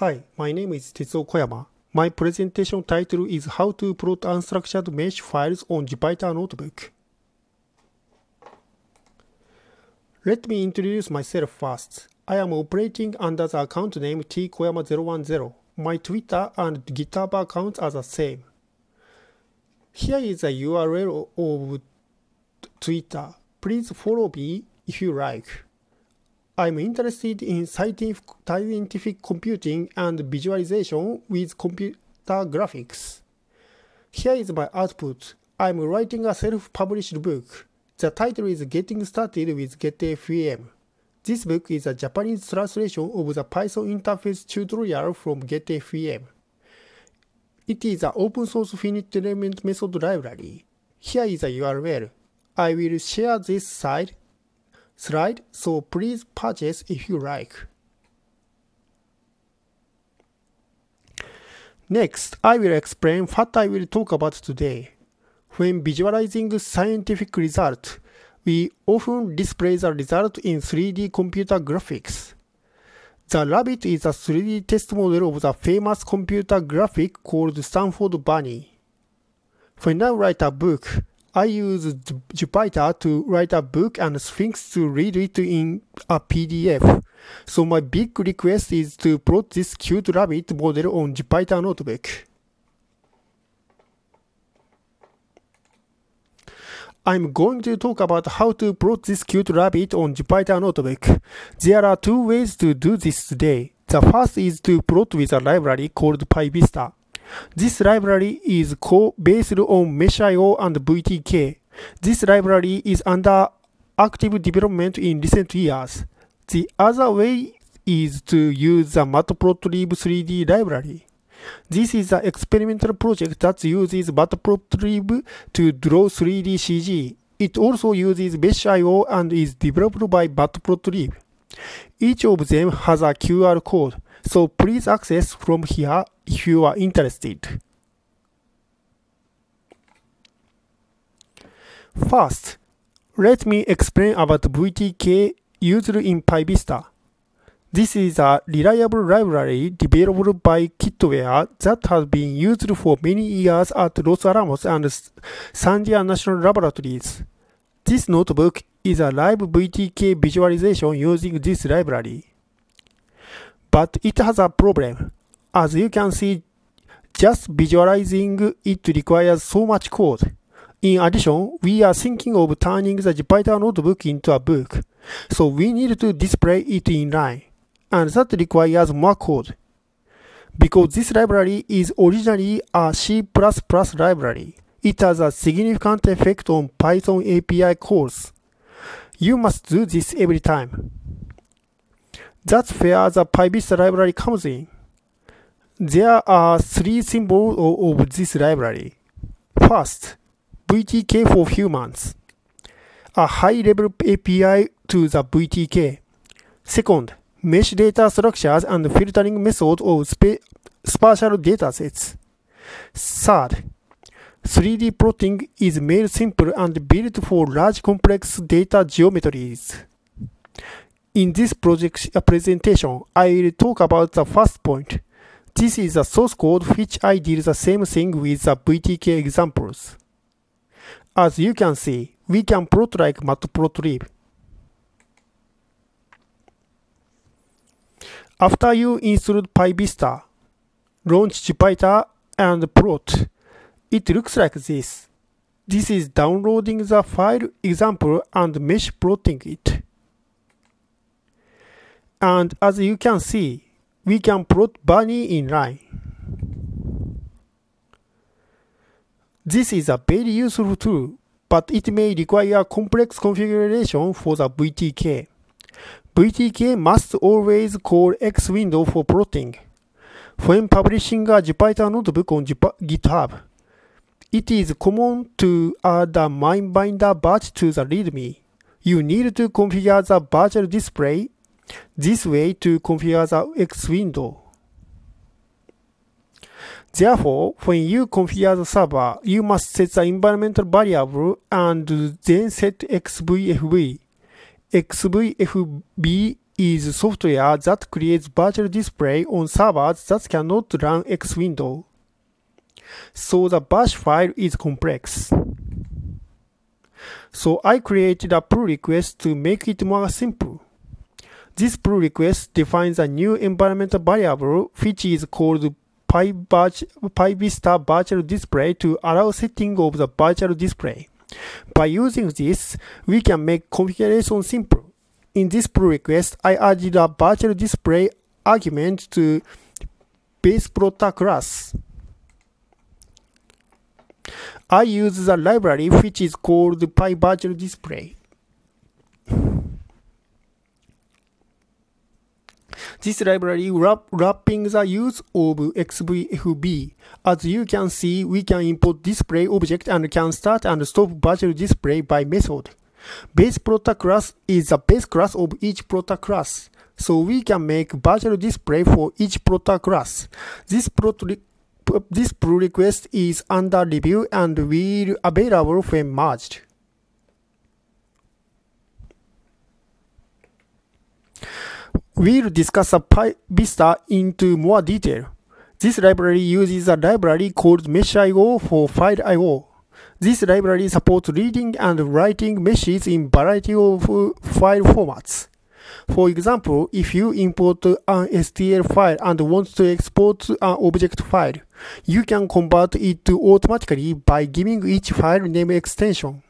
Hi, my name is Tetsuo Koyama. My presentation title is How to Plot Unstructured Mesh Files on Jupyter Notebook. Let me introduce myself first. I am operating under the account name tkoyama010. My Twitter and GitHub accounts are the same. Here is the URL of Twitter. Please follow me if you like. I'm interested in scientific, computing and visualization with computer graphics. Here is my output. I'm writing a self-published book. The title is Getting Started with GetFEM. This book is a Japanese translation of the Python interface tutorial from GetFEM. It is an open source finite element method library. Here is a URL. I will share this site slide, so please purchase if you like. Next, I will explain what I will talk about today. When visualizing scientific results, we often display the result in 3D computer graphics. The rabbit is a 3D test model of the famous computer graphic called Stanford Bunny. When I write a book, I use Jupyter to write a book and Sphinx to read it in a PDF. So my big request is to plot this cute rabbit model on Jupyter Notebook. I'm going to talk about how to plot this cute rabbit on Jupyter Notebook. There are two ways to do this today. The first is to plot with a library called PyVista. This library is co-based on Mesh.io and VTK. This library is under active development in recent years. The other way is to use the Matplotlib 3D library. This is an experimental project that uses Matplotlib to draw 3D CG. It also uses Mesh.io and is developed by Matplotlib. Each of them has a QR code, so please access from here if you are interested. First, let me explain about VTK used in PyVista. This is a reliable library developed by Kitware that has been used for many years at Los Alamos and Sandia National Laboratories. This notebook is a live VTK visualization using this library. But it has a problem. As you can see, just visualizing it requires so much code. In addition, we are thinking of turning the Jupyter notebook into a book, so we need to display it in line and that requires more code. Because this library is originally a C++ library, it has a significant effect on Python API calls. You must do this every time. That's where the PyVista library comes in. There are three symbols of this library. First, VTK for humans, a high-level API to the VTK. Second, mesh data structures and filtering methods of spa spatial datasets. Third, 3D plotting is made simple and built for large complex data geometries. In this project uh, presentation, I will talk about the first point. This is the source code which I did the same thing with the VTK examples. As you can see, we can plot like matplotlib. After you install PyVista, launch Jupyter and plot, it looks like this. This is downloading the file example and mesh plotting it. And as you can see, we can plot bunny in line. This is a very useful tool, but it may require complex configuration for the VTK. VTK must always call X window for plotting. When publishing a Jupyter notebook on GitHub, it is common to add a MyBinder batch to the README. You need to configure the virtual display this way to configure the X window. Therefore, when you configure the server, you must set the environmental variable and then set XVFB. XVFB is software that creates virtual display on servers that cannot run X window. So the bash file is complex. So I created a pull request to make it more simple. This pull request defines a new environment variable which is called PyVista virtual display to allow setting of the virtual display. By using this, we can make configuration simple. In this pull request, I added a virtual display argument to base plotter class. I use the library which is called PyVirtualDisplay. This library wrap, wrapping the use of XVFB. As you can see, we can import display object and can start and stop virtual display by method. Base plotter class is the base class of each plotter class. So we can make virtual display for each plotter class. This plotter this pull request is under review and will available when merged. We'll discuss a Vista into more detail. This library uses a library called Mesh.io for file I.O. This library supports reading and writing meshes in variety of uh, file formats. For example, if you import an STL file and want to export an object file, you can convert it automatically by giving each file name extension.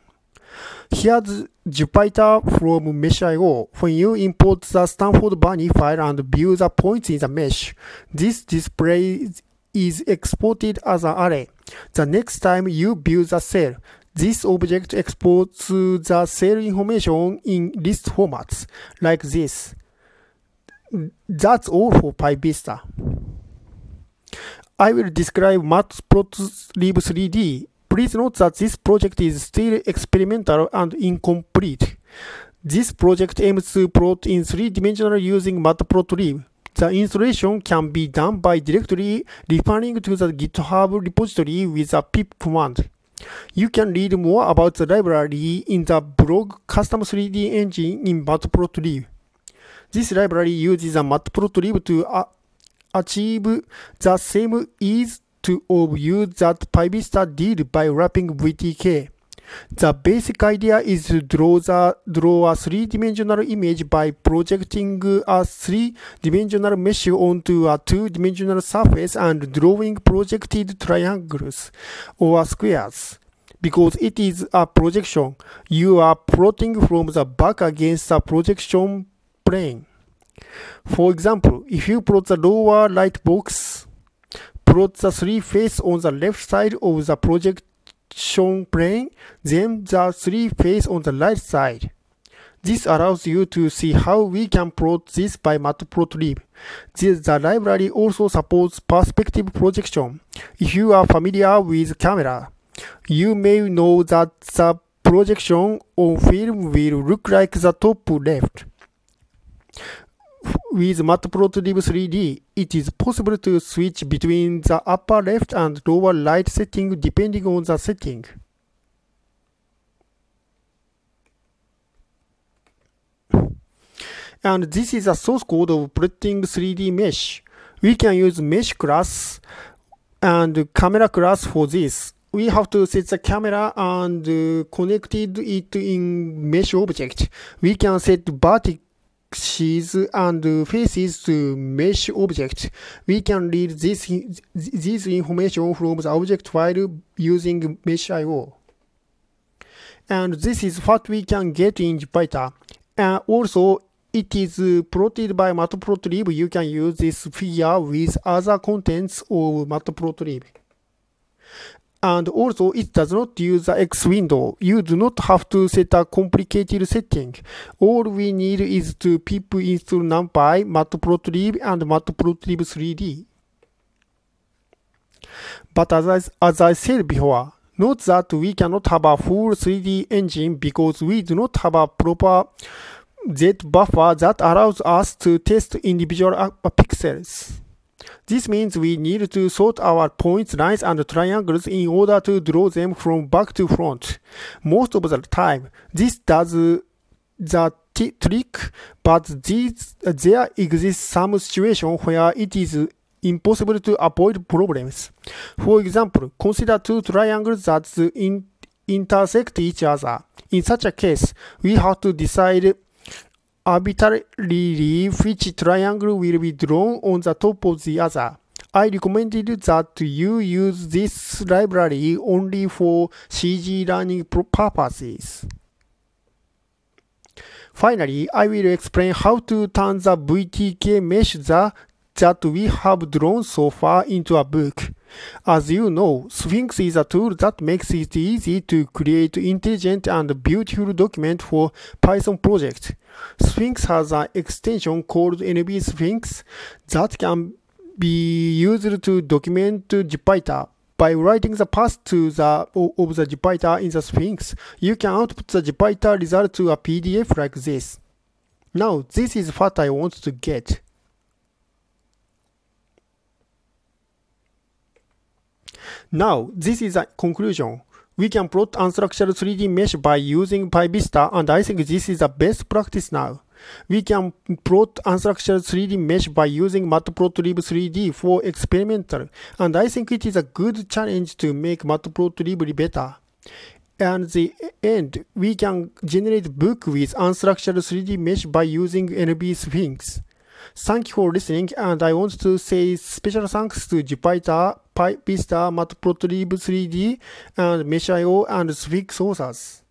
Here's Jupyter from Mesh.io. When you import the Stanford Bunny file and view the points in the mesh, this display is exported as an array. The next time you view the cell, this object exports the cell information in list formats, like this. That's all for PyVista. I will describe Matplotlib 3D. Please note that this project is still experimental and incomplete. This project aims to plot in three-dimensional using Matplotlib. The installation can be done by directly referring to the GitHub repository with a pip command. You can read more about the library in the blog Custom 3D Engine in Matplotlib. This library uses a Matplotlib to achieve the same ease to of use that PyVista did by wrapping VTK. The basic idea is to draw, the, draw a three-dimensional image by projecting a three-dimensional mesh onto a two-dimensional surface and drawing projected triangles or squares. Because it is a projection, you are plotting from the back against the projection plane. For example, if you plot the lower right box, plot the three faces on the left side of the projection plane, then the three faces on the right side. This allows you to see how we can plot this by Matplotlib. The library also supports perspective projection. If you are familiar with camera, you may know that the projection on film will look like the top left with Matplotlib 3D, it is possible to switch between the upper left and lower right setting depending on the setting. And this is a source code of plotting 3D mesh. We can use mesh class and camera class for this. We have to set the camera and uh, connected it in mesh object. We can set vertical axes and faces to mesh object. We can read this, this information from the object file using mesh.io. And this is what we can get in Jupyter. And also, it is plotted by Matplotlib. You can use this figure with other contents of Matplotlib and also it does not use the X window. You do not have to set a complicated setting. All we need is to pip install NumPy, Matplotlib, and Matplotlib 3D. But as I, as I said before, note that we cannot have a full 3D engine because we do not have a proper Z buffer that allows us to test individual pixels. This means we need to sort our points, lines, and triangles in order to draw them from back to front. Most of the time, this does the t- trick, but these, there exists some situation where it is impossible to avoid problems. For example, consider two triangles that in, intersect each other. In such a case, we have to decide arbitrarily which triangle will be drawn on the top of the other. I recommended that you use this library only for CG learning purposes. Finally, I will explain how to turn the VTK mesh that, that we have drawn so far into a book. As you know, Sphinx is a tool that makes it easy to create intelligent and beautiful document for Python projects. Sphinx has an extension called NB Sphinx that can be used to document Jupyter. By writing the path to the of the Jupyter in the Sphinx, you can output the Jupyter result to a PDF like this. Now, this is what I want to get. Now, this is a conclusion. We can plot unstructured 3D mesh by using PyVista and I think this is the best practice now. We can plot unstructured 3D mesh by using Matplotlib 3D for experimental, and I think it is a good challenge to make Matplotlib better. And the end, we can generate book with unstructured 3D mesh by using NB Sphinx. Thank you for listening, and I want to say special thanks to Jupyter, PyVista, Matplotlib 3D, and Mesh.io and Sphinx authors.